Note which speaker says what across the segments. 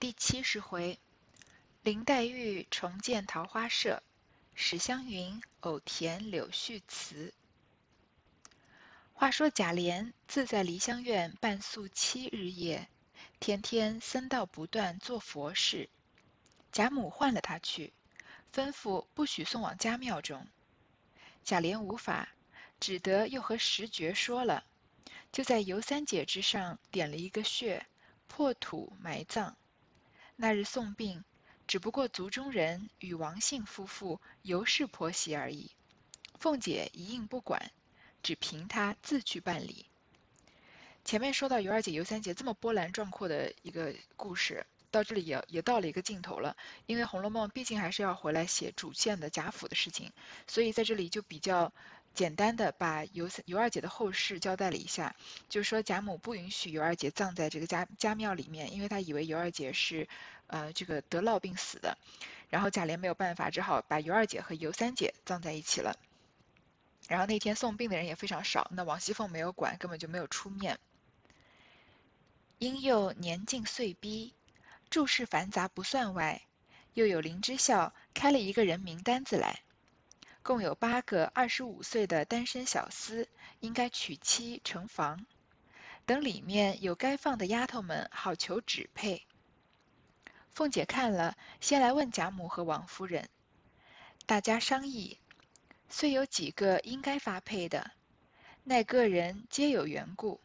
Speaker 1: 第七十回，林黛玉重见桃花社，史湘云偶填柳絮词。话说贾琏自在梨香院半宿七日夜，天天僧道不断做佛事。贾母唤了他去，吩咐不许送往家庙中。贾琏无法，只得又和石觉说了，就在尤三姐之上点了一个穴，破土埋葬。那日送殡，只不过族中人与王姓夫妇尤氏婆媳而已。凤姐一应不管，只凭她自去办理。前面说到尤二姐、尤三姐这么波澜壮阔的一个故事，到这里也也到了一个尽头了。因为《红楼梦》毕竟还是要回来写主线的贾府的事情，所以在这里就比较简单的把尤尤二姐的后事交代了一下。就是说贾母不允许尤二姐葬在这个家家庙里面，因为她以为尤二姐是。呃，这个得痨病死的，然后贾琏没有办法，只好把尤二姐和尤三姐葬在一起了。然后那天送殡的人也非常少，那王熙凤没有管，根本就没有出面。因又年近岁逼，注事繁杂不算外，又有林之孝开了一个人名单子来，共有八个二十五岁的单身小厮，应该娶妻成房，等里面有该放的丫头们，好求指配。凤姐看了，先来问贾母和王夫人，大家商议，虽有几个应该发配的，奈个人皆有缘故。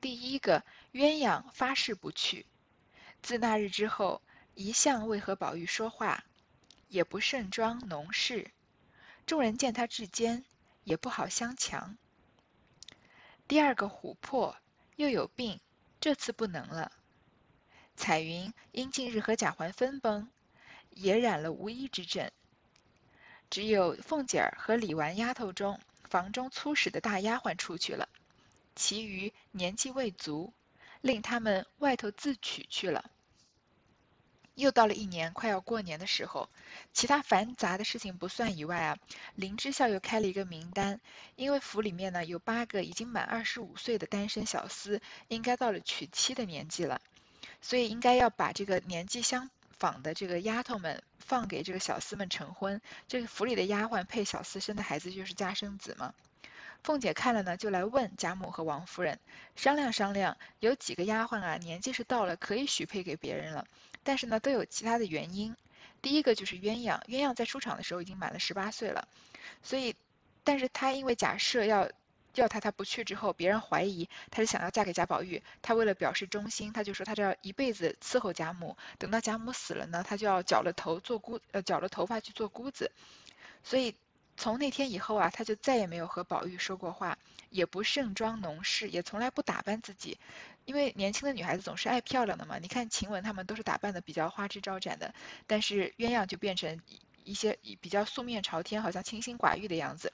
Speaker 1: 第一个鸳鸯发誓不去，自那日之后，一向未和宝玉说话，也不盛装农事，众人见他至坚，也不好相强。第二个琥珀又有病，这次不能了。彩云因近日和贾环分崩，也染了无医之症。只有凤姐儿和李纨丫头中房中粗使的大丫鬟出去了，其余年纪未足，令他们外头自取去了。又到了一年快要过年的时候，其他繁杂的事情不算以外啊，林之孝又开了一个名单，因为府里面呢有八个已经满二十五岁的单身小厮，应该到了娶妻的年纪了。所以应该要把这个年纪相仿的这个丫头们放给这个小厮们成婚。这个府里的丫鬟配小厮生的孩子就是家生子嘛。凤姐看了呢，就来问贾母和王夫人商量商量，有几个丫鬟啊年纪是到了可以许配给别人了，但是呢都有其他的原因。第一个就是鸳鸯，鸳鸯在出场的时候已经满了十八岁了，所以，但是她因为假设要。要他，他不去之后，别人怀疑他是想要嫁给贾宝玉。他为了表示忠心，他就说他就要一辈子伺候贾母。等到贾母死了呢，他就要绞了头做姑，呃，绞了头发去做姑子。所以从那天以后啊，他就再也没有和宝玉说过话，也不盛装农事，也从来不打扮自己。因为年轻的女孩子总是爱漂亮的嘛。你看晴雯她们都是打扮的比较花枝招展的，但是鸳鸯就变成一些比较素面朝天，好像清心寡欲的样子。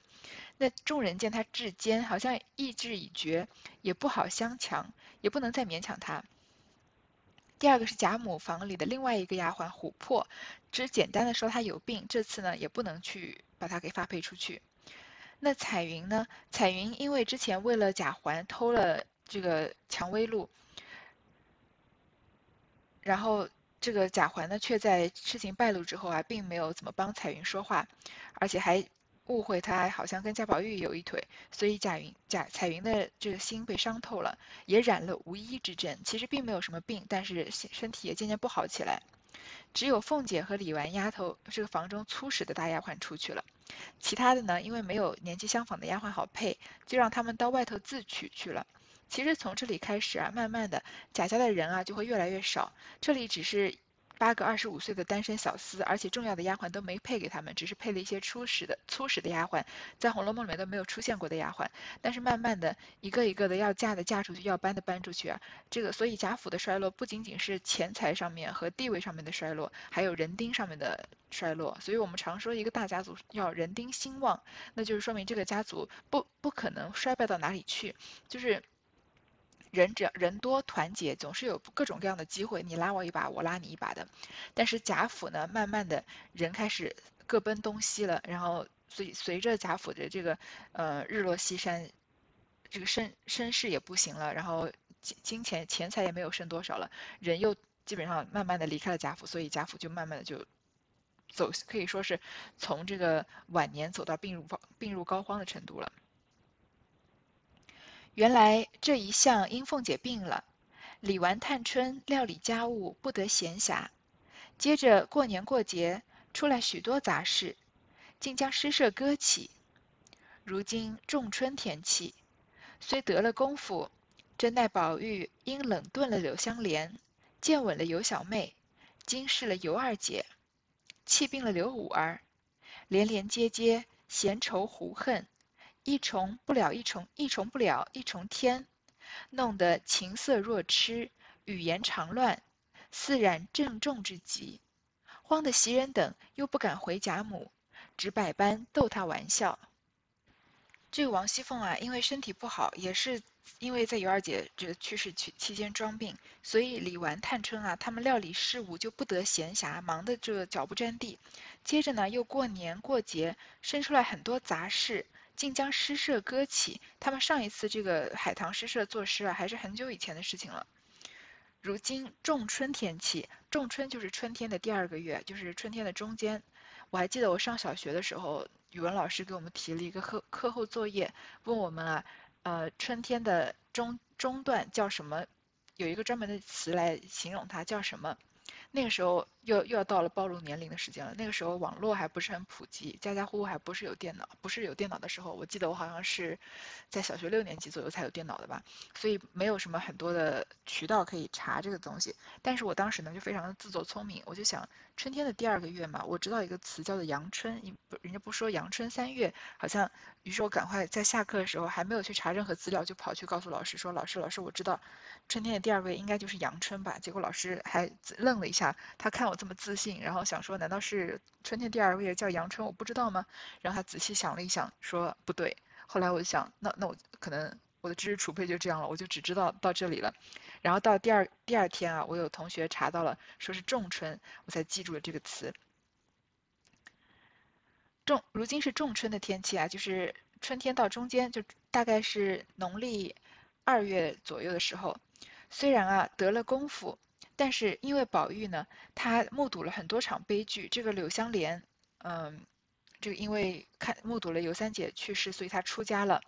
Speaker 1: 那众人见他至坚，好像意志已决，也不好相强，也不能再勉强他。第二个是贾母房里的另外一个丫鬟琥珀，只简单的说她有病，这次呢也不能去把她给发配出去。那彩云呢？彩云因为之前为了贾环偷了这个蔷薇露，然后这个贾环呢却在事情败露之后啊，并没有怎么帮彩云说话，而且还。误会他好像跟贾宝玉有一腿，所以贾云、贾彩云的这个心被伤透了，也染了无医之症。其实并没有什么病，但是身体也渐渐不好起来。只有凤姐和李纨丫头这个房中粗使的大丫鬟出去了，其他的呢，因为没有年纪相仿的丫鬟好配，就让他们到外头自取去了。其实从这里开始啊，慢慢的贾家的人啊就会越来越少。这里只是。八个二十五岁的单身小厮，而且重要的丫鬟都没配给他们，只是配了一些初始的、初始的丫鬟，在《红楼梦》里面都没有出现过的丫鬟。但是慢慢的，一个一个的要嫁的嫁出去，要搬的搬出去啊。这个，所以贾府的衰落不仅仅是钱财上面和地位上面的衰落，还有人丁上面的衰落。所以我们常说一个大家族要人丁兴旺，那就是说明这个家族不不可能衰败到哪里去，就是。人只要人多团结，总是有各种各样的机会，你拉我一把，我拉你一把的。但是贾府呢，慢慢的人开始各奔东西了，然后随随着贾府的这个呃日落西山，这个身身世也不行了，然后金金钱钱财也没有剩多少了，人又基本上慢慢的离开了贾府，所以贾府就慢慢的就走，可以说是从这个晚年走到病入病入膏肓的程度了。原来这一向因凤姐病了，李纨、探春料理家务不得闲暇，接着过年过节出来许多杂事，竟将诗社搁起。如今仲春天气，虽得了功夫，真奈宝玉因冷顿了柳湘莲，见稳了尤小妹，惊视了尤二姐，气病了刘五儿，连连接接，闲愁胡恨。一重不了一重，一重不了一重天，弄得情色若痴，语言常乱，似染郑重之极。慌得袭人等又不敢回贾母，只百般逗他玩笑。这个王熙凤啊，因为身体不好，也是因为在尤二姐这去世期期间装病，所以李纨、探春啊，他们料理事务就不得闲暇，忙得这脚不沾地。接着呢，又过年过节，生出来很多杂事。竟将诗社搁起。他们上一次这个海棠诗社作诗啊，还是很久以前的事情了。如今仲春天气，仲春就是春天的第二个月，就是春天的中间。我还记得我上小学的时候，语文老师给我们提了一个课课后作业，问我们啊，呃，春天的中中段叫什么？有一个专门的词来形容它，叫什么？那个时候又又要到了暴露年龄的时间了。那个时候网络还不是很普及，家家户户还不是有电脑，不是有电脑的时候，我记得我好像是在小学六年级左右才有电脑的吧，所以没有什么很多的渠道可以查这个东西。但是我当时呢就非常的自作聪明，我就想春天的第二个月嘛，我知道一个词叫做阳春，人家不说阳春三月，好像，于是我赶快在下课的时候还没有去查任何资料，就跑去告诉老师说，老师老师我知道，春天的第二个月应该就是阳春吧。结果老师还愣了一下。他看我这么自信，然后想说，难道是春天第二个月叫阳春，我不知道吗？然后他仔细想了一想，说不对。后来我就想，那那我可能我的知识储备就这样了，我就只知道到这里了。然后到第二第二天啊，我有同学查到了，说是仲春，我才记住了这个词。仲，如今是仲春的天气啊，就是春天到中间，就大概是农历二月左右的时候。虽然啊得了功夫。但是因为宝玉呢，他目睹了很多场悲剧。这个柳湘莲，嗯，这个因为看目睹了尤三姐去世，所以他出家了，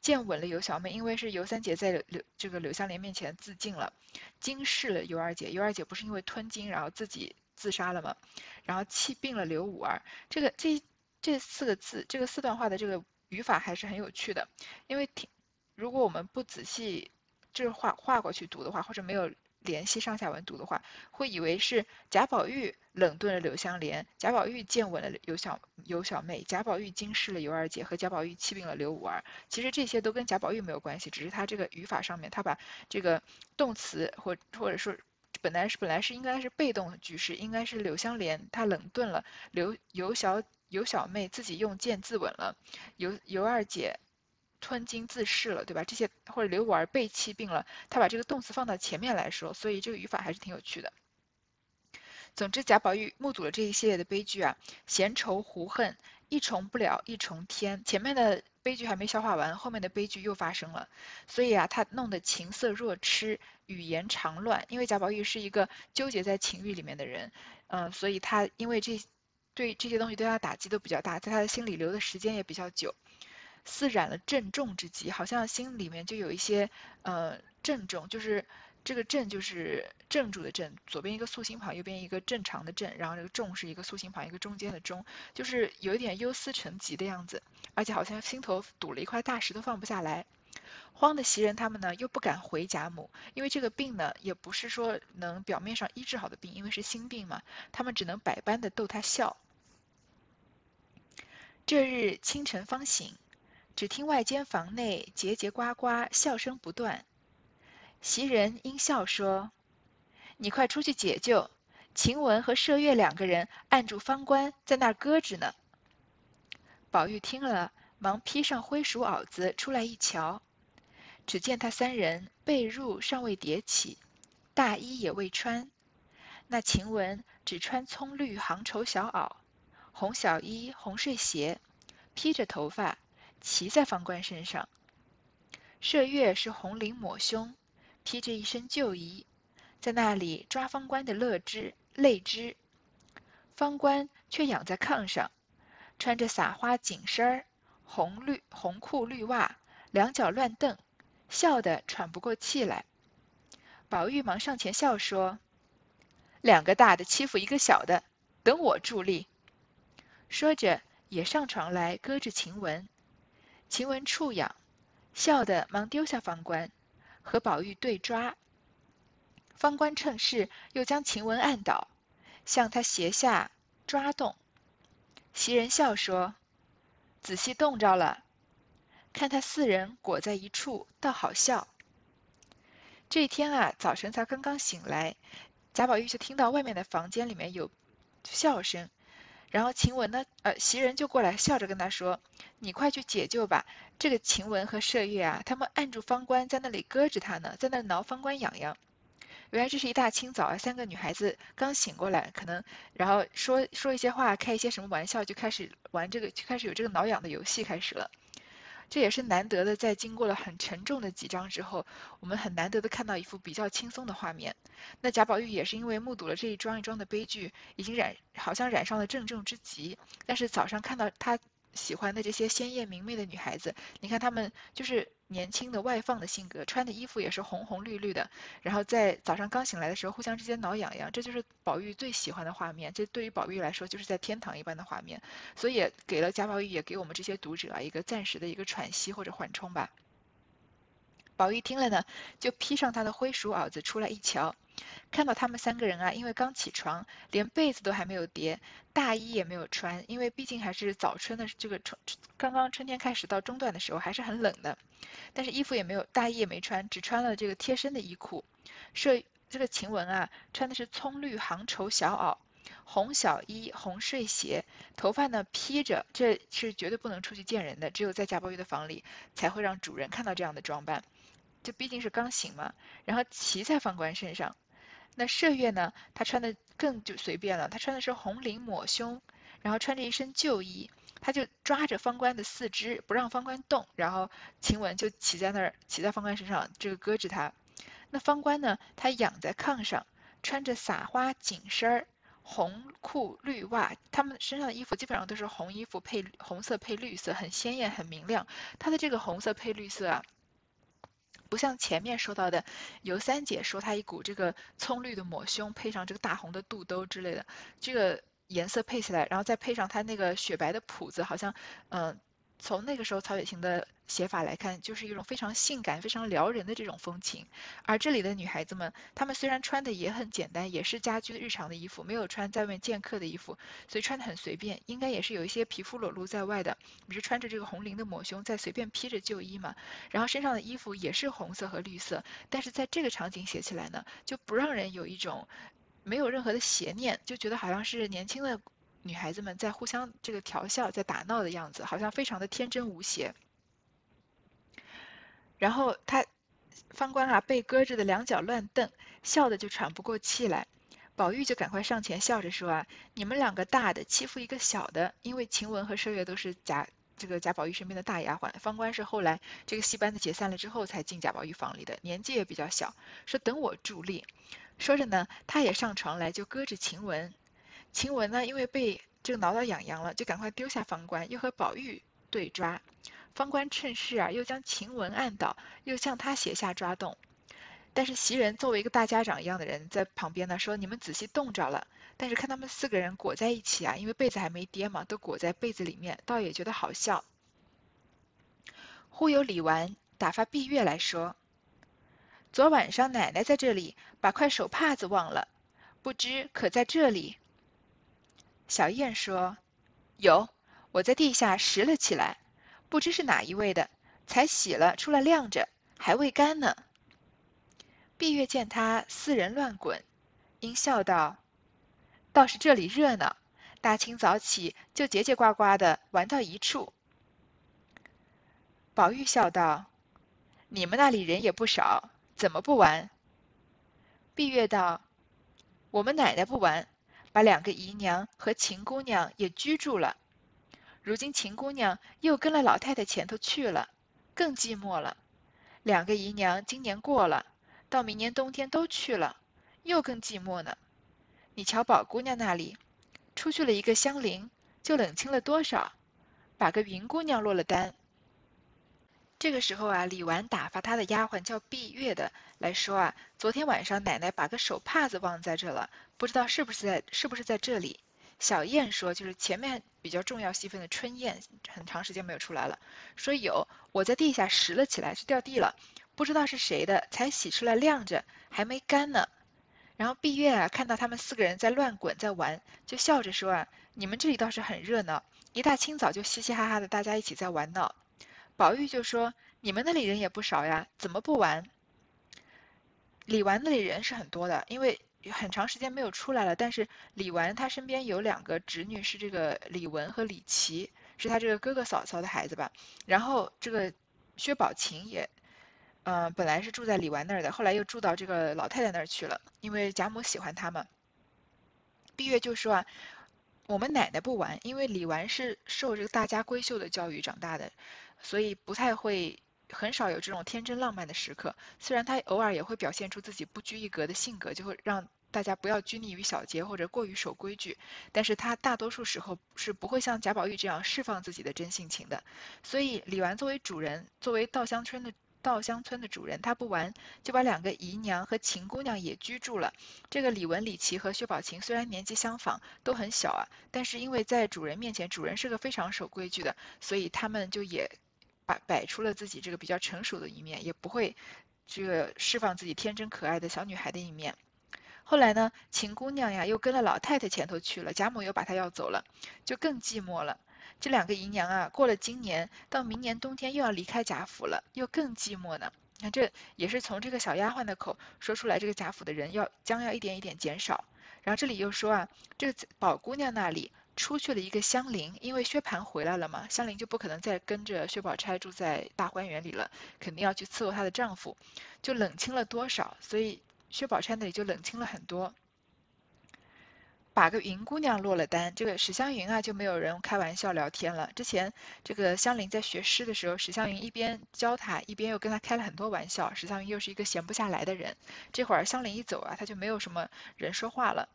Speaker 1: 见稳了尤小妹。因为是尤三姐在柳这个柳湘莲面前自尽了，惊逝了尤二姐。尤二姐不是因为吞金然后自己自杀了吗？然后气病了刘五儿。这个这这四个字，这个四段话的这个语法还是很有趣的。因为听，如果我们不仔细就是画画过去读的话，或者没有。联系上下文读的话，会以为是贾宝玉冷顿了柳湘莲，贾宝玉见吻了尤小尤小妹，贾宝玉惊失了尤二姐，和贾宝玉气病了刘五儿。其实这些都跟贾宝玉没有关系，只是他这个语法上面，他把这个动词或或者说本来是本来是应该是被动的句式，应该是柳湘莲她冷顿了刘尤小尤小妹自己用剑自刎了尤尤二姐。吞金自噬了，对吧？这些或者刘五儿被气病了，他把这个动词放到前面来说，所以这个语法还是挺有趣的。总之，贾宝玉目睹了这一系列的悲剧啊，闲愁胡恨，一重不了一重天。前面的悲剧还没消化完，后面的悲剧又发生了，所以啊，他弄得情色若痴，语言常乱。因为贾宝玉是一个纠结在情欲里面的人，嗯，所以他因为这对这些东西对他打击都比较大，在他的心里留的时间也比较久。似染了郑重之疾，好像心里面就有一些呃郑重，就是这个郑就是正住的镇，左边一个竖心旁，右边一个正常的正，然后这个重是一个竖心旁，一个中间的中，就是有一点忧思成疾的样子，而且好像心头堵了一块大石头放不下来，慌的袭人他们呢又不敢回贾母，因为这个病呢也不是说能表面上医治好的病，因为是心病嘛，他们只能百般的逗他笑。这日清晨方醒。只听外间房内节节呱呱笑声不断，袭人因笑说：“你快出去解救，晴雯和麝月两个人按住方官，在那儿搁着呢。”宝玉听了，忙披上灰鼠袄子出来一瞧，只见他三人被褥尚未叠起，大衣也未穿，那晴雯只穿葱绿杭绸小袄，红小衣红睡鞋，披着头发。骑在方官身上，麝月是红绫抹胸，披着一身旧衣，在那里抓方官的乐枝泪枝，方官却仰在炕上，穿着撒花紧身儿、红绿红裤绿袜，两脚乱蹬，笑得喘不过气来。宝玉忙上前笑说：“两个大的欺负一个小的，等我助力。”说着也上床来搁着晴雯。晴雯触痒，笑得忙丢下方官，和宝玉对抓。方官趁势又将晴雯按倒，向他斜下抓动。袭人笑说：“仔细冻着了，看他四人裹在一处，倒好笑。”这一天啊，早晨才刚刚醒来，贾宝玉就听到外面的房间里面有笑声，然后晴雯呢，呃，袭人就过来笑着跟他说：“你快去解救吧，这个晴雯和麝月啊，他们按住方官在那里搁着他呢，在那挠方官痒痒。”原来这是一大清早啊，三个女孩子刚醒过来，可能然后说说一些话，开一些什么玩笑，就开始玩这个，就开始有这个挠痒的游戏开始了。这也是难得的，在经过了很沉重的几章之后，我们很难得的看到一幅比较轻松的画面。那贾宝玉也是因为目睹了这一桩一桩的悲剧，已经染好像染上了郑重之疾。但是早上看到他喜欢的这些鲜艳明媚的女孩子，你看她们就是年轻的外放的性格，穿的衣服也是红红绿绿的，然后在早上刚醒来的时候互相之间挠痒痒，这就是宝玉最喜欢的画面。这对于宝玉来说就是在天堂一般的画面，所以给了贾宝玉，也给我们这些读者啊一个暂时的一个喘息或者缓冲吧。宝玉听了呢，就披上他的灰鼠袄子出来一瞧。看到他们三个人啊，因为刚起床，连被子都还没有叠，大衣也没有穿，因为毕竟还是早春的这个春，刚刚春天开始到中段的时候还是很冷的，但是衣服也没有，大衣也没穿，只穿了这个贴身的衣裤。睡这个晴雯啊，穿的是葱绿杭绸小袄，红小衣，红睡鞋，头发呢披着，这是绝对不能出去见人的，只有在贾宝玉的房里才会让主人看到这样的装扮。这毕竟是刚醒嘛，然后骑在方官身上。那麝月呢？她穿的更就随便了，她穿的是红绫抹胸，然后穿着一身旧衣，她就抓着方官的四肢，不让方官动，然后晴雯就骑在那儿，骑在方官身上，这个搁着他。那方官呢？他仰在炕上，穿着撒花紧身儿，红裤绿袜，他们身上的衣服基本上都是红衣服配红色配绿色，很鲜艳很明亮。他的这个红色配绿色啊。不像前面说到的，尤三姐说她一股这个葱绿的抹胸，配上这个大红的肚兜之类的，这个颜色配起来，然后再配上她那个雪白的谱子，好像，嗯。从那个时候曹雪芹的写法来看，就是一种非常性感、非常撩人的这种风情。而这里的女孩子们，她们虽然穿的也很简单，也是家居日常的衣服，没有穿在外面见客的衣服，所以穿的很随便，应该也是有一些皮肤裸露在外的。不是穿着这个红绫的抹胸，再随便披着旧衣嘛？然后身上的衣服也是红色和绿色，但是在这个场景写起来呢，就不让人有一种没有任何的邪念，就觉得好像是年轻的。女孩子们在互相这个调笑，在打闹的样子，好像非常的天真无邪。然后他方官啊，被搁着的两脚乱蹬，笑得就喘不过气来。宝玉就赶快上前笑着说啊：“你们两个大的欺负一个小的，因为晴雯和麝月都是贾这个贾宝玉身边的大丫鬟，方官是后来这个戏班子解散了之后才进贾宝玉房里的，年纪也比较小。说等我助力。说着呢，他也上床来，就搁着晴雯。”晴雯呢，因为被这个挠到痒痒了，就赶快丢下方官，又和宝玉对抓。方官趁势啊，又将晴雯按倒，又向他斜下抓动。但是袭人作为一个大家长一样的人，在旁边呢，说：“你们仔细冻着了。”但是看他们四个人裹在一起啊，因为被子还没叠嘛，都裹在被子里面，倒也觉得好笑。忽有李纨打发碧月来说：“昨晚上奶奶在这里，把块手帕子忘了，不知可在这里。”小燕说：“有，我在地下拾了起来，不知是哪一位的，才洗了出来晾着，还未干呢。”碧月见他四人乱滚，因笑道：“倒是这里热闹，大清早起就结结呱呱的玩到一处。”宝玉笑道：“你们那里人也不少，怎么不玩？”碧月道：“我们奶奶不玩。”把两个姨娘和秦姑娘也居住了，如今秦姑娘又跟了老太太前头去了，更寂寞了。两个姨娘今年过了，到明年冬天都去了，又更寂寞呢。你瞧宝姑娘那里，出去了一个香菱，就冷清了多少？把个云姑娘落了单。这个时候啊，李纨打发她的丫鬟叫碧月的来说啊，昨天晚上奶奶把个手帕子忘在这了，不知道是不是在是不是在这里。小燕说，就是前面比较重要戏份的春燕，很长时间没有出来了，说有，我在地下拾了起来，是掉地了，不知道是谁的，才洗出来晾着，还没干呢。然后碧月啊，看到他们四个人在乱滚在玩，就笑着说啊，你们这里倒是很热闹，一大清早就嘻嘻哈哈的，大家一起在玩闹。宝玉就说：“你们那里人也不少呀，怎么不玩？”李纨那里人是很多的，因为很长时间没有出来了。但是李纨她身边有两个侄女，是这个李文和李琦，是她这个哥哥嫂嫂的孩子吧。然后这个薛宝琴也，嗯，本来是住在李纨那儿的，后来又住到这个老太太那儿去了，因为贾母喜欢她嘛。碧月就说啊，我们奶奶不玩，因为李纨是受这个大家闺秀的教育长大的。所以不太会，很少有这种天真浪漫的时刻。虽然他偶尔也会表现出自己不拘一格的性格，就会让大家不要拘泥于小节或者过于守规矩。但是他大多数时候是不会像贾宝玉这样释放自己的真性情的。所以李纨作为主人，作为稻香村的稻香村的主人，他不玩，就把两个姨娘和秦姑娘也居住了。这个李文、李琦和薛宝琴虽然年纪相仿，都很小啊，但是因为在主人面前，主人是个非常守规矩的，所以他们就也。摆摆出了自己这个比较成熟的一面，也不会这个释放自己天真可爱的小女孩的一面。后来呢，秦姑娘呀又跟了老太太前头去了，贾母又把她要走了，就更寂寞了。这两个姨娘啊，过了今年到明年冬天又要离开贾府了，又更寂寞呢。那这也是从这个小丫鬟的口说出来，这个贾府的人要将要一点一点减少。然后这里又说啊，这个宝姑娘那里。出去了一个香菱，因为薛蟠回来了嘛，香菱就不可能再跟着薛宝钗住在大观园里了，肯定要去伺候她的丈夫，就冷清了多少，所以薛宝钗那里就冷清了很多。把个云姑娘落了单，这个史湘云啊就没有人开玩笑聊天了。之前这个香菱在学诗的时候，史湘云一边教她，一边又跟她开了很多玩笑。史湘云又是一个闲不下来的人，这会儿香菱一走啊，他就没有什么人说话了。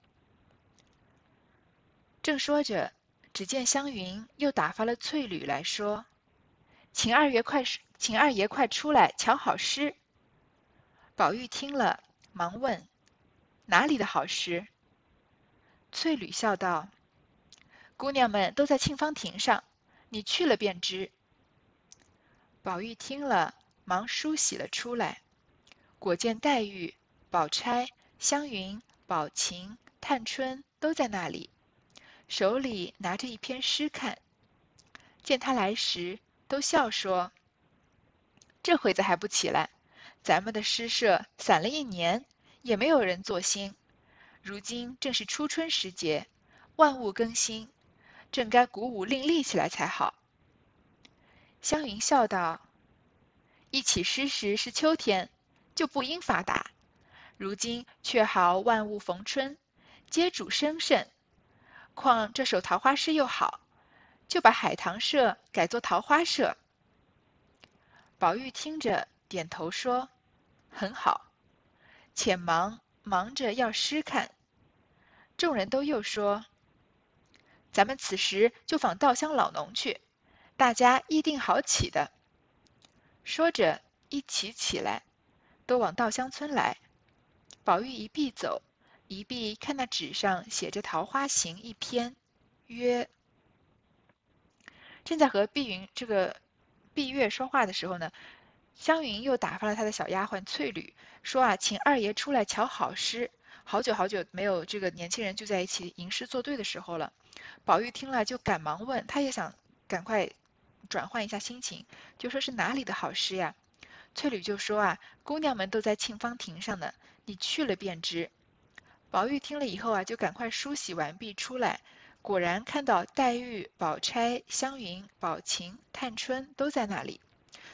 Speaker 1: 正说着，只见湘云又打发了翠缕来说：“请二爷快，请二爷快出来瞧好诗。”宝玉听了，忙问：“哪里的好诗？”翠缕笑道：“姑娘们都在沁芳亭上，你去了便知。”宝玉听了，忙梳洗了出来，果见黛玉、宝钗、湘云、宝琴、探春都在那里。手里拿着一篇诗看，见他来时，都笑说：“这会子还不起来？咱们的诗社散了一年，也没有人作兴。如今正是初春时节，万物更新，正该鼓舞另立起来才好。”湘云笑道：“一起诗时是秋天，就不应发达。如今却好万物逢春，皆主生盛。”况这首桃花诗又好，就把海棠社改作桃花社。宝玉听着，点头说：“很好。”且忙忙着要诗看。众人都又说：“咱们此时就访稻香老农去，大家一定好起的。”说着，一起起来，都往稻香村来。宝玉一臂走。一臂看那纸上写着《桃花行》一篇，曰：“正在和碧云这个碧月说话的时候呢，湘云又打发了她的小丫鬟翠缕，说啊，请二爷出来瞧好诗。好久好久没有这个年轻人聚在一起吟诗作对的时候了。宝玉听了就赶忙问，他也想赶快转换一下心情，就说是哪里的好诗呀？翠缕就说啊，姑娘们都在沁芳亭上呢，你去了便知。”宝玉听了以后啊，就赶快梳洗完毕出来，果然看到黛玉、宝钗、湘云、宝琴、探春都在那里。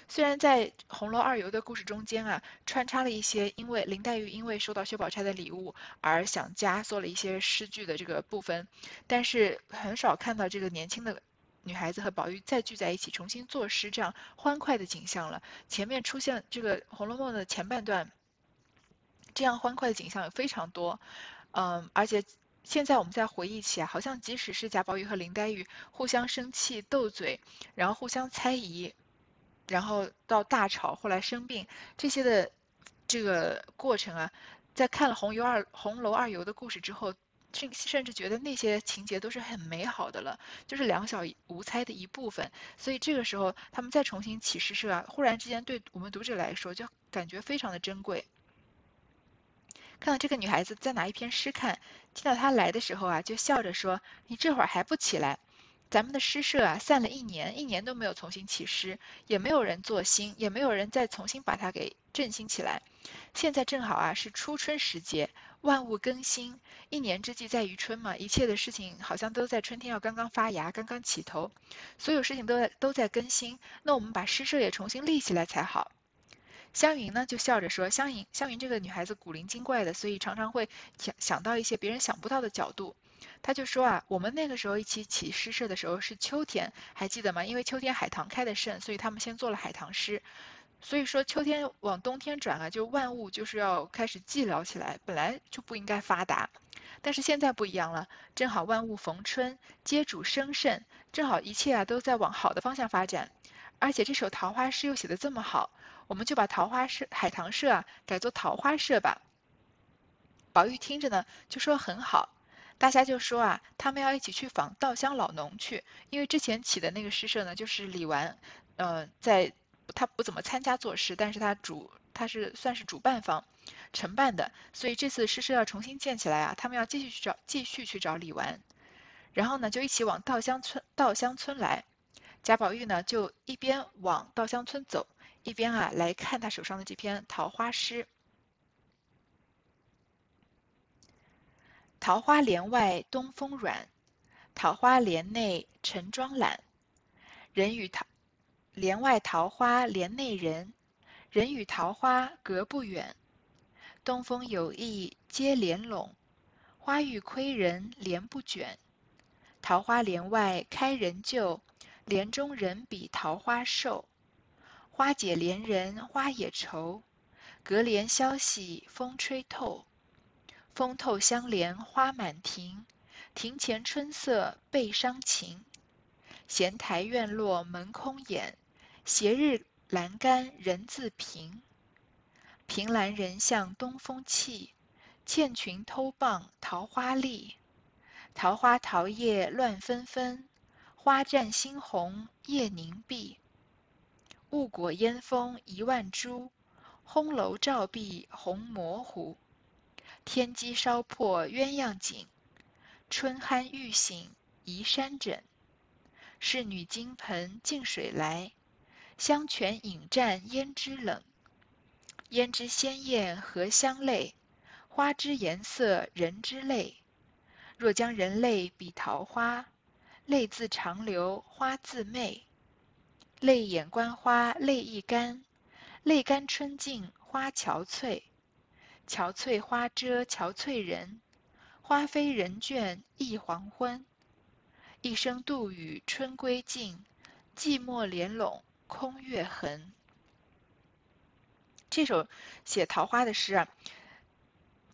Speaker 1: 虽然在红楼二游的故事中间啊，穿插了一些因为林黛玉因为收到薛宝钗的礼物而想家做了一些诗句的这个部分，但是很少看到这个年轻的女孩子和宝玉再聚在一起重新作诗这样欢快的景象了。前面出现这个《红楼梦》的前半段。这样欢快的景象有非常多。嗯，而且现在我们再回忆起啊，好像即使是贾宝玉和林黛玉互相生气斗嘴，然后互相猜疑，然后到大吵，后来生病这些的这个过程啊，在看了《红游二红楼二游》的故事之后。甚甚至觉得那些情节都是很美好的了，就是两小无猜的一部分。所以这个时候他们再重新起诗社啊，忽然之间对我们读者来说就感觉非常的珍贵。看到这个女孩子在拿一篇诗看，听到她来的时候啊，就笑着说：“你这会儿还不起来？咱们的诗社啊，散了一年，一年都没有重新起诗，也没有人做新，也没有人再重新把它给振兴起来。现在正好啊，是初春时节。”万物更新，一年之计在于春嘛，一切的事情好像都在春天要刚刚发芽，刚刚起头，所有事情都在都在更新。那我们把诗社也重新立起来才好。湘云呢就笑着说：“湘云，湘云这个女孩子古灵精怪的，所以常常会想想到一些别人想不到的角度。她就说啊，我们那个时候一起起诗社的时候是秋天，还记得吗？因为秋天海棠开的盛，所以他们先做了海棠诗。”所以说，秋天往冬天转啊，就万物就是要开始寂寥起来，本来就不应该发达，但是现在不一样了，正好万物逢春，皆主生盛，正好一切啊都在往好的方向发展，而且这首桃花诗又写得这么好，我们就把桃花社、海棠社啊改做桃花社吧。宝玉听着呢，就说很好，大家就说啊，他们要一起去访稻香老农去，因为之前起的那个诗社呢，就是李纨，呃，在。他不怎么参加作诗，但是他主他是算是主办方承办的，所以这次诗社要重新建起来啊，他们要继续去找继续去找李纨，然后呢就一起往稻香村稻香村来。贾宝玉呢就一边往稻香村走，一边啊来看他手上的这篇桃花诗。桃花帘外东风软，桃花帘内晨妆懒，人与桃。帘外桃花帘内人，人与桃花隔不远。东风有意接帘拢，花欲窥人帘不卷。桃花帘外开人旧，帘中人比桃花瘦。花解怜人花也愁，隔帘消息风吹透。风透香帘花满庭，庭前春色倍伤情。闲台院落门空掩。斜日阑干人自平，凭栏人向东风气。倩裙偷傍桃花丽，桃花桃叶乱纷纷，花绽新红叶凝碧。雾裹烟峰一万株，烘楼照壁红模糊。天机烧破鸳鸯锦，春酣欲醒移山枕。侍女金盆净水来。香泉饮蘸胭脂冷，胭脂鲜艳荷香泪，花之颜色人之泪。若将人泪比桃花，泪自长流花自媚。泪眼观花泪亦干，泪干春尽花憔悴。憔悴花遮憔悴人，花飞人倦忆黄昏。一声杜宇春归尽，寂寞帘拢。空月痕。这首写桃花的诗啊，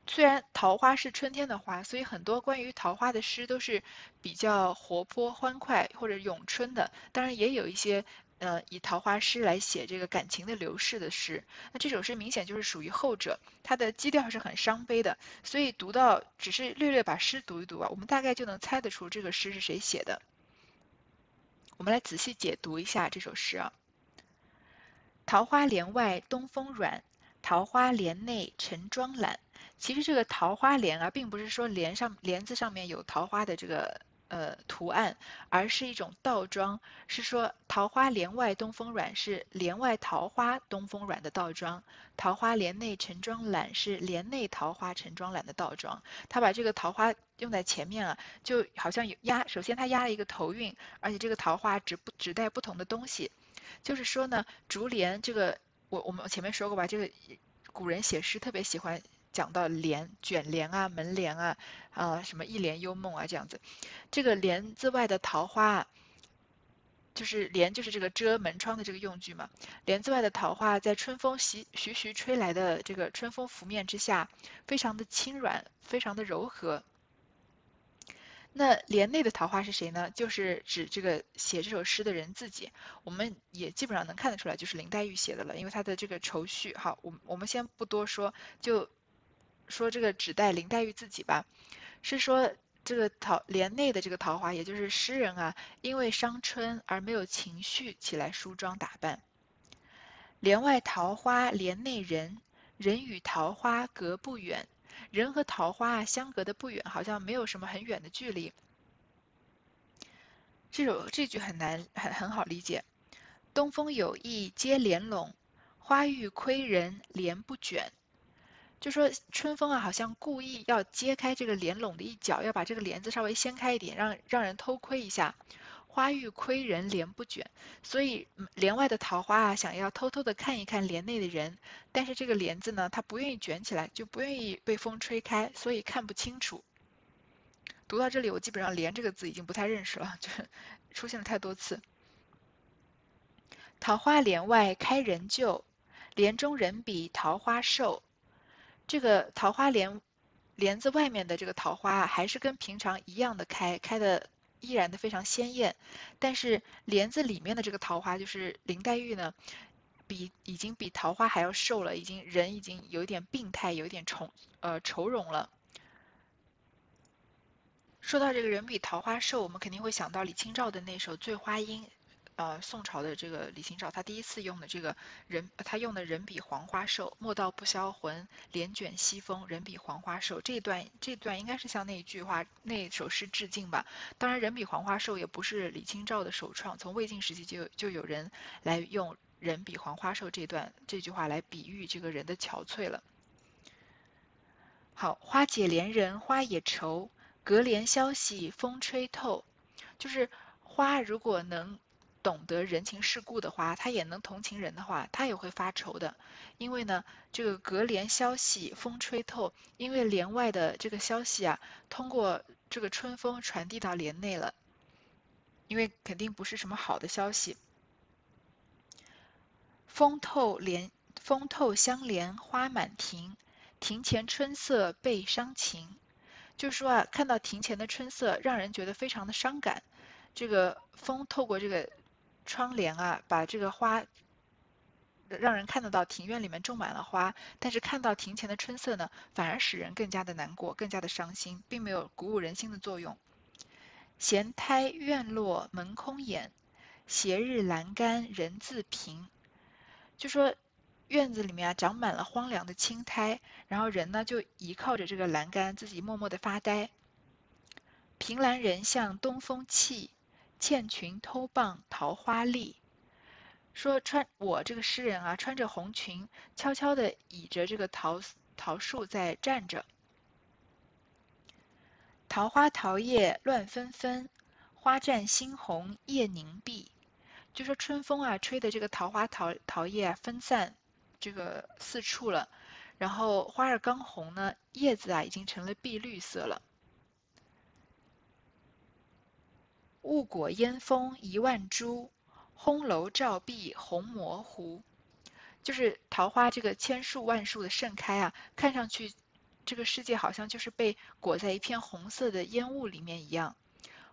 Speaker 1: 虽然桃花是春天的花，所以很多关于桃花的诗都是比较活泼欢快或者咏春的。当然也有一些呃以桃花诗来写这个感情的流逝的诗。那这首诗明显就是属于后者，它的基调是很伤悲的。所以读到只是略略把诗读一读啊，我们大概就能猜得出这个诗是谁写的。我们来仔细解读一下这首诗啊。桃花帘外东风软，桃花帘内晨妆懒。其实这个桃花帘啊，并不是说帘上帘子上面有桃花的这个呃图案，而是一种倒装，是说桃花帘外东风软是帘外桃花东风软的倒装，桃花帘内晨妆懒是帘内桃花晨妆懒的倒装。他把这个桃花用在前面啊，就好像有压，首先他压了一个头韵，而且这个桃花指不指代不同的东西。就是说呢，竹帘这个，我我们前面说过吧，这个古人写诗特别喜欢讲到帘、卷帘啊、门帘啊，啊什么一帘幽梦啊这样子。这个帘子外的桃花，就是帘，就是这个遮门窗的这个用具嘛。帘子外的桃花，在春风习徐徐吹来的这个春风拂面之下，非常的轻软，非常的柔和。那帘内的桃花是谁呢？就是指这个写这首诗的人自己。我们也基本上能看得出来，就是林黛玉写的了，因为她的这个愁绪。好，我我们先不多说，就说这个指代林黛玉自己吧，是说。这个桃帘内的这个桃花，也就是诗人啊，因为伤春而没有情绪起来梳妆打扮。帘外桃花帘内人，人与桃花隔不远。人和桃花啊相隔的不远，好像没有什么很远的距离。这首这句很难很很好理解。东风有意接帘拢，花欲窥人帘不卷。就说春风啊，好像故意要揭开这个帘笼的一角，要把这个帘子稍微掀开一点，让让人偷窥一下。花欲窥人帘不卷，所以帘外的桃花啊，想要偷偷的看一看帘内的人，但是这个帘子呢，它不愿意卷起来，就不愿意被风吹开，所以看不清楚。读到这里，我基本上“帘”这个字已经不太认识了，就是出现了太多次。桃花帘外开人旧，帘中人比桃花瘦。这个桃花帘帘子外面的这个桃花还是跟平常一样的开，开的依然的非常鲜艳，但是帘子里面的这个桃花，就是林黛玉呢，比已经比桃花还要瘦了，已经人已经有点病态，有点愁呃愁容了。说到这个人比桃花瘦，我们肯定会想到李清照的那首《醉花阴》。呃，宋朝的这个李清照，他第一次用的这个人，他用的人比黄花瘦，莫道不销魂，帘卷西风，人比黄花瘦。这段这段应该是向那一句话那首诗致敬吧。当然，人比黄花瘦也不是李清照的首创，从魏晋时期就就有人来用人比黄花瘦这段这句话来比喻这个人的憔悴了。好，花解怜人花也愁，隔帘消息风吹透，就是花如果能。懂得人情世故的话，他也能同情人的话，他也会发愁的。因为呢，这个隔帘消息风吹透，因为帘外的这个消息啊，通过这个春风传递到帘内了。因为肯定不是什么好的消息。风透帘，风透香帘花满庭，庭前春色倍伤情。就是说啊，看到庭前的春色，让人觉得非常的伤感。这个风透过这个。窗帘啊，把这个花让人看得到庭院里面种满了花，但是看到庭前的春色呢，反而使人更加的难过，更加的伤心，并没有鼓舞人心的作用。闲胎院落门空掩，斜日栏杆人自平。就说院子里面啊长满了荒凉的青苔，然后人呢就倚靠着这个栏杆，自己默默的发呆。凭栏人向东风泣。倩裙偷傍桃花丽，说穿我这个诗人啊，穿着红裙，悄悄地倚着这个桃桃树在站着。桃花桃叶乱纷纷，花绽新红叶凝碧。就说春风啊，吹的这个桃花桃桃叶啊分散，这个四处了。然后花儿刚红呢，叶子啊已经成了碧绿色了。雾裹烟峰一万株，烘楼照壁红模糊。就是桃花这个千树万树的盛开啊，看上去这个世界好像就是被裹在一片红色的烟雾里面一样。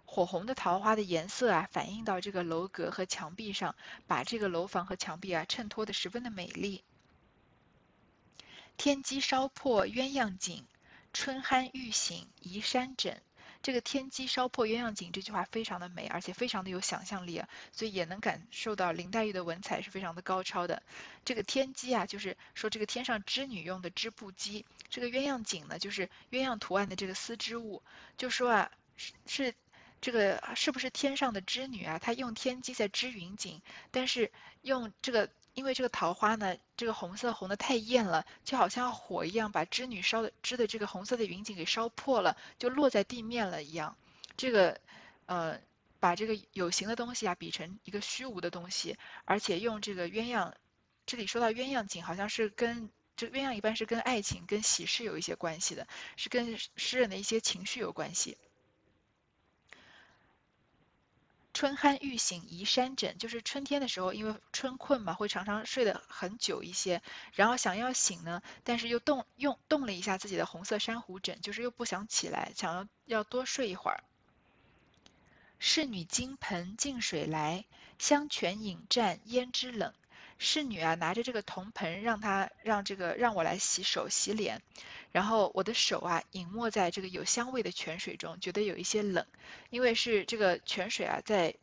Speaker 1: 火红的桃花的颜色啊，反映到这个楼阁和墙壁上，把这个楼房和墙壁啊衬托的十分的美丽。天机烧破鸳鸯锦，春酣欲醒移山枕。这个天机烧破鸳鸯锦这句话非常的美，而且非常的有想象力啊，所以也能感受到林黛玉的文采是非常的高超的。这个天机啊，就是说这个天上织女用的织布机；这个鸳鸯锦呢，就是鸳鸯图案的这个丝织物。就说啊，是是这个是不是天上的织女啊？她用天机在织云锦，但是用这个。因为这个桃花呢，这个红色红的太艳了，就好像火一样，把织女烧的织的这个红色的云锦给烧破了，就落在地面了一样。这个，呃，把这个有形的东西啊比成一个虚无的东西，而且用这个鸳鸯，这里说到鸳鸯锦，好像是跟这鸳鸯一般是跟爱情、跟喜事有一些关系的，是跟诗人的一些情绪有关系。春酣欲醒移山枕，就是春天的时候，因为春困嘛，会常常睡得很久一些，然后想要醒呢，但是又动用动了一下自己的红色珊瑚枕，就是又不想起来，想要要多睡一会儿。侍女金盆净水来，香泉饮蘸胭脂冷。侍女啊，拿着这个铜盆，让她让这个让我来洗手洗脸。然后我的手啊，隐没在这个有香味的泉水中，觉得有一些冷，因为是这个泉水啊，在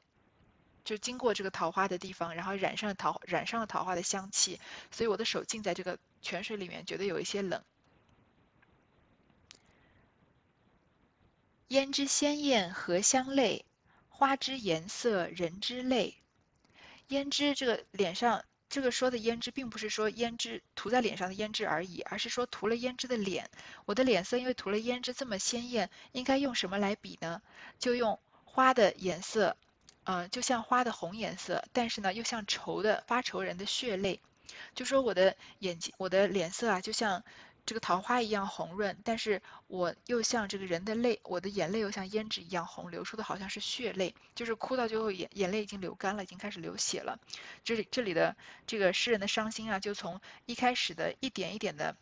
Speaker 1: 就经过这个桃花的地方，然后染上了桃染上了桃花的香气，所以我的手浸在这个泉水里面，觉得有一些冷。胭脂鲜艳荷香泪，花之颜色人之泪。胭脂这个脸上。这个说的胭脂，并不是说胭脂涂在脸上的胭脂而已，而是说涂了胭脂的脸。我的脸色因为涂了胭脂这么鲜艳，应该用什么来比呢？就用花的颜色，呃，就像花的红颜色，但是呢，又像愁的发愁人的血泪。就说我的眼睛，我的脸色啊，就像。这个桃花一样红润，但是我又像这个人的泪，我的眼泪又像胭脂一样红，流出的好像是血泪，就是哭到最后眼眼泪已经流干了，已经开始流血了。这里这里的这个诗人的伤心啊，就从一开始的一点一点的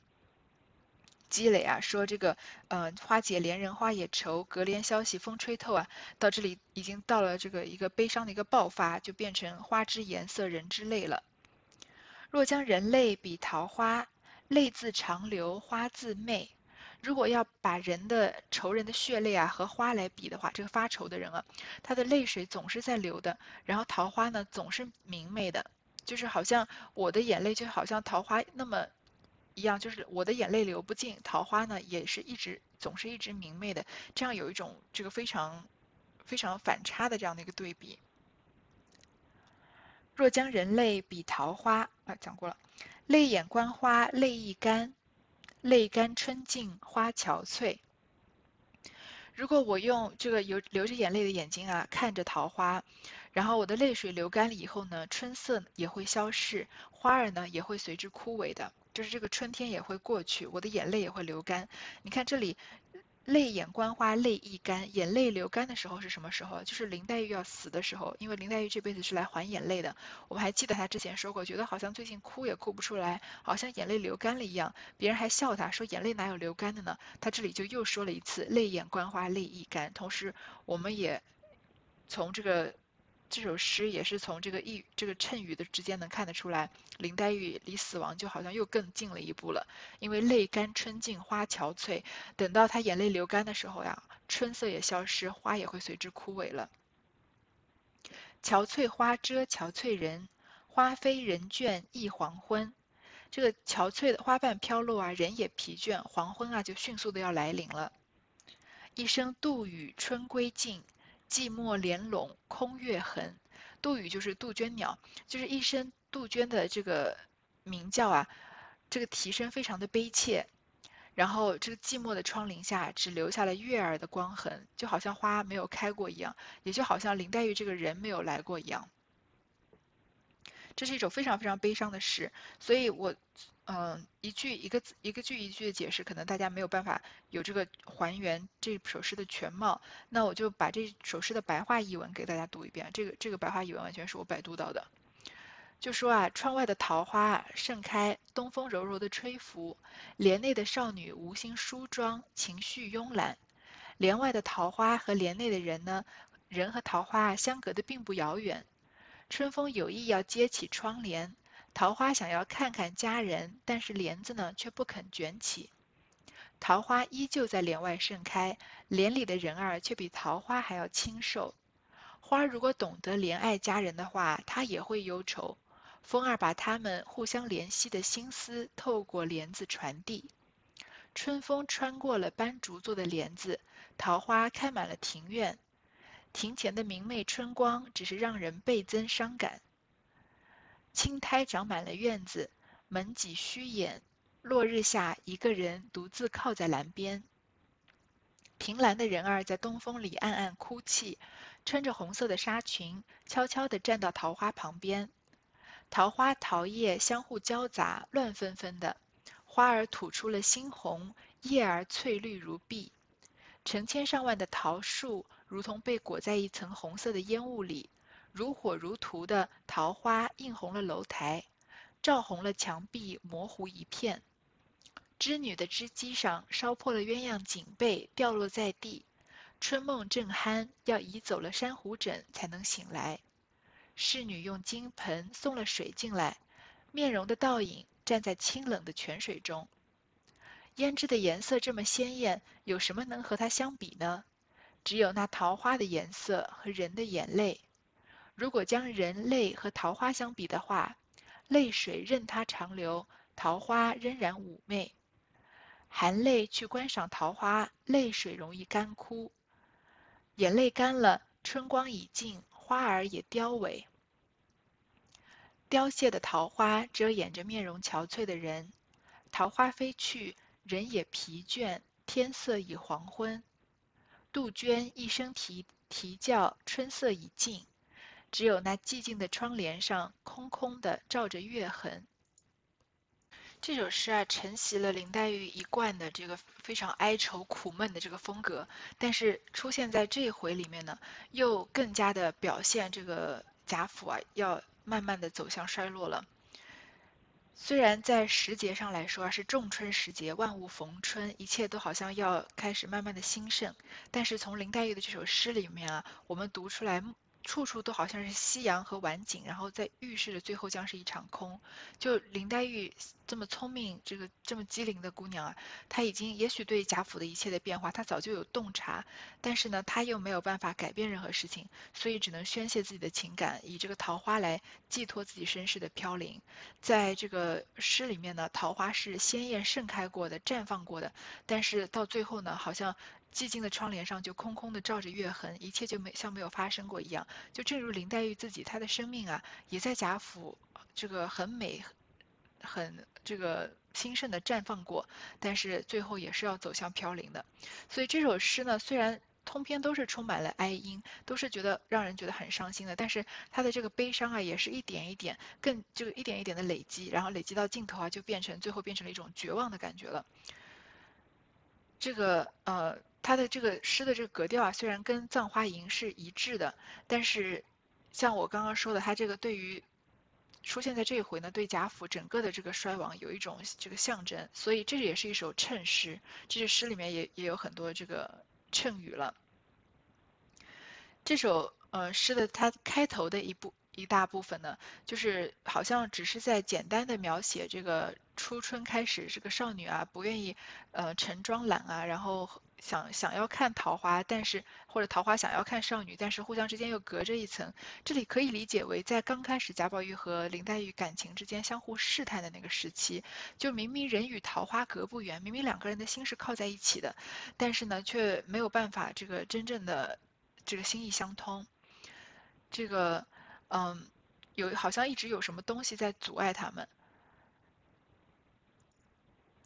Speaker 1: 积累啊，说这个呃花解怜人花也愁，隔帘消息风吹透啊，到这里已经到了这个一个悲伤的一个爆发，就变成花之颜色人之泪了。若将人类比桃花。泪自长流，花自媚。如果要把人的愁人的血泪啊和花来比的话，这个发愁的人啊，他的泪水总是在流的，然后桃花呢总是明媚的，就是好像我的眼泪就好像桃花那么一样，就是我的眼泪流不尽，桃花呢也是一直总是一直明媚的，这样有一种这个非常非常反差的这样的一个对比。若将人类比桃花啊，讲过了。泪眼观花，泪易干；泪干春尽，花憔悴。如果我用这个有流着眼泪的眼睛啊，看着桃花，然后我的泪水流干了以后呢，春色也会消逝，花儿呢也会随之枯萎的，就是这个春天也会过去，我的眼泪也会流干。你看这里。泪眼观花，泪易干，眼泪流干的时候是什么时候？就是林黛玉要死的时候，因为林黛玉这辈子是来还眼泪的。我们还记得她之前说过，觉得好像最近哭也哭不出来，好像眼泪流干了一样。别人还笑她说眼泪哪有流干的呢？她这里就又说了一次泪眼观花，泪易干。同时，我们也从这个。这首诗也是从这个一这个衬语的之间能看得出来，林黛玉离死亡就好像又更近了一步了。因为泪干春尽花憔悴，等到她眼泪流干的时候呀，春色也消失，花也会随之枯萎了。憔悴花遮憔悴人，花飞人倦忆黄昏。这个憔悴的花瓣飘落啊，人也疲倦，黄昏啊就迅速的要来临了。一声杜宇春归尽。寂寞帘笼空月痕，杜宇就是杜鹃鸟，就是一声杜鹃的这个鸣叫啊，这个啼声非常的悲切，然后这个寂寞的窗棂下只留下了月儿的光痕，就好像花没有开过一样，也就好像林黛玉这个人没有来过一样。这是一种非常非常悲伤的诗，所以我。嗯，一句一个字，一个句一句的解释，可能大家没有办法有这个还原这首诗的全貌。那我就把这首诗的白话译文给大家读一遍。这个这个白话译文完全是我百度到的。就说啊，窗外的桃花盛开，东风柔柔的吹拂，帘内的少女无心梳妆，情绪慵懒。帘外的桃花和帘内的人呢，人和桃花相隔的并不遥远。春风有意要揭起窗帘。桃花想要看看佳人，但是帘子呢却不肯卷起。桃花依旧在帘外盛开，帘里的人儿却比桃花还要清瘦。花儿如果懂得怜爱佳人的话，它也会忧愁。风儿把他们互相怜惜的心思透过帘子传递。春风穿过了斑竹做的帘子，桃花开满了庭院。庭前的明媚春光，只是让人倍增伤感。青苔长满了院子，门几虚掩。落日下，一个人独自靠在栏边。凭栏的人儿在东风里暗暗哭泣，穿着红色的纱裙，悄悄地站到桃花旁边。桃花桃叶相互交杂，乱纷纷的，花儿吐出了猩红，叶儿翠绿如碧。成千上万的桃树如同被裹在一层红色的烟雾里，如火如荼的桃花映红了楼台，照红了墙壁，模糊一片。织女的织机上烧破了鸳鸯锦被，掉落在地。春梦正酣，要移走了珊瑚枕才能醒来。侍女用金盆送了水进来，面容的倒影站在清冷的泉水中。胭脂的颜色这么鲜艳，有什么能和它相比呢？只有那桃花的颜色和人的眼泪。如果将人泪和桃花相比的话，泪水任它长流，桃花仍然妩媚。含泪去观赏桃花，泪水容易干枯。眼泪干了，春光已尽，花儿也凋萎。凋谢的桃花遮掩着面容憔悴的人，桃花飞去，人也疲倦，天色已黄昏。杜鹃一声啼啼叫，春色已尽，只有那寂静的窗帘上空空的照着月痕。这首诗啊，承袭了林黛玉一贯的这个非常哀愁苦闷的这个风格，但是出现在这一回里面呢，又更加的表现这个贾府啊，要慢慢的走向衰落了。虽然在时节上来说，是仲春时节，万物逢春，一切都好像要开始慢慢的兴盛，但是从林黛玉的这首诗里面啊，我们读出来。处处都好像是夕阳和晚景，然后在预示着最后将是一场空。就林黛玉这么聪明，这个这么机灵的姑娘啊，她已经也许对贾府的一切的变化，她早就有洞察，但是呢，她又没有办法改变任何事情，所以只能宣泄自己的情感，以这个桃花来寄托自己身世的飘零。在这个诗里面呢，桃花是鲜艳盛开过的，绽放过的，但是到最后呢，好像。寂静的窗帘上就空空的照着月痕，一切就没像没有发生过一样。就正如林黛玉自己，她的生命啊，也在贾府这个很美、很这个兴盛的绽放过，但是最后也是要走向飘零的。所以这首诗呢，虽然通篇都是充满了哀音，都是觉得让人觉得很伤心的，但是它的这个悲伤啊，也是一点一点更就一点一点的累积，然后累积到尽头啊，就变成最后变成了一种绝望的感觉了。这个呃。他的这个诗的这个格调啊，虽然跟《葬花吟》是一致的，但是像我刚刚说的，他这个对于出现在这一回呢，对贾府整个的这个衰亡有一种这个象征，所以这也是一首衬诗。这首诗里面也也有很多这个衬语了。这首呃诗的它开头的一部一大部分呢，就是好像只是在简单的描写这个初春开始，这个少女啊不愿意呃盛装懒啊，然后。想想要看桃花，但是或者桃花想要看少女，但是互相之间又隔着一层。这里可以理解为，在刚开始贾宝玉和林黛玉感情之间相互试探的那个时期，就明明人与桃花隔不远，明明两个人的心是靠在一起的，但是呢，却没有办法这个真正的这个心意相通。这个嗯，有好像一直有什么东西在阻碍他们，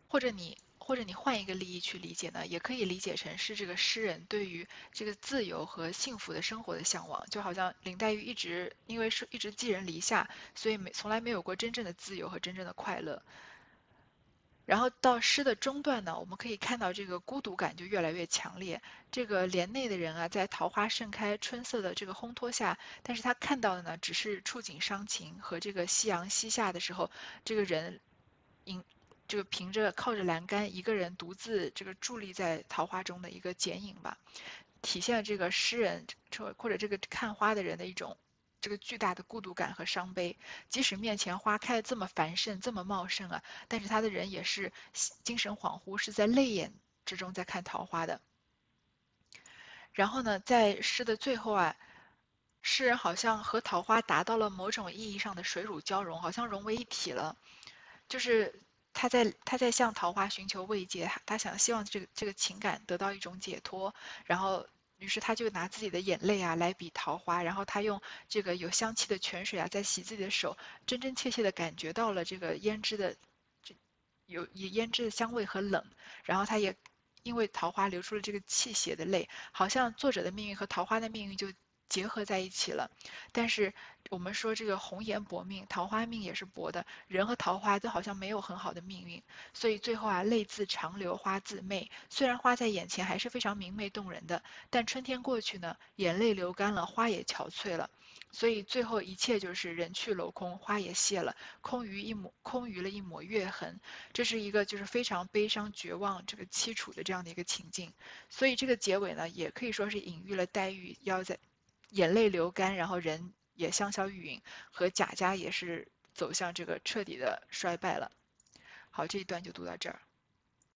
Speaker 1: 或者你。或者你换一个利益去理解呢，也可以理解成是这个诗人对于这个自由和幸福的生活的向往，就好像林黛玉一直因为是一直寄人篱下，所以没从来没有过真正的自由和真正的快乐。然后到诗的中段呢，我们可以看到这个孤独感就越来越强烈。这个帘内的人啊，在桃花盛开、春色的这个烘托下，但是他看到的呢，只是触景伤情和这个夕阳西下的时候，这个人，影。这个凭着靠着栏杆，一个人独自这个伫立在桃花中的一个剪影吧，体现了这个诗人或者这个看花的人的一种这个巨大的孤独感和伤悲。即使面前花开的这么繁盛、这么茂盛啊，但是他的人也是精神恍惚，是在泪眼之中在看桃花的。然后呢，在诗的最后啊，诗人好像和桃花达到了某种意义上的水乳交融，好像融为一体了，就是。他在他在向桃花寻求慰藉，他想希望这个这个情感得到一种解脱，然后于是他就拿自己的眼泪啊来比桃花，然后他用这个有香气的泉水啊在洗自己的手，真真切切的感觉到了这个胭脂的这有以胭脂的香味和冷，然后他也因为桃花流出了这个泣血的泪，好像作者的命运和桃花的命运就结合在一起了。但是我们说这个红颜薄命，桃花命也是薄的，人和桃花都好像没有很好的命运，所以最后啊，泪自长流花自媚。虽然花在眼前还是非常明媚动人的，但春天过去呢，眼泪流干了，花也憔悴了。所以最后一切就是人去楼空，花也谢了，空余一抹，空余了一抹月痕。这是一个就是非常悲伤、绝望、这个凄楚的这样的一个情境。所以这个结尾呢，也可以说是隐喻了黛玉要在眼泪流干，然后人也香消玉殒，和贾家也是走向这个彻底的衰败了。好，这一段就读到这儿。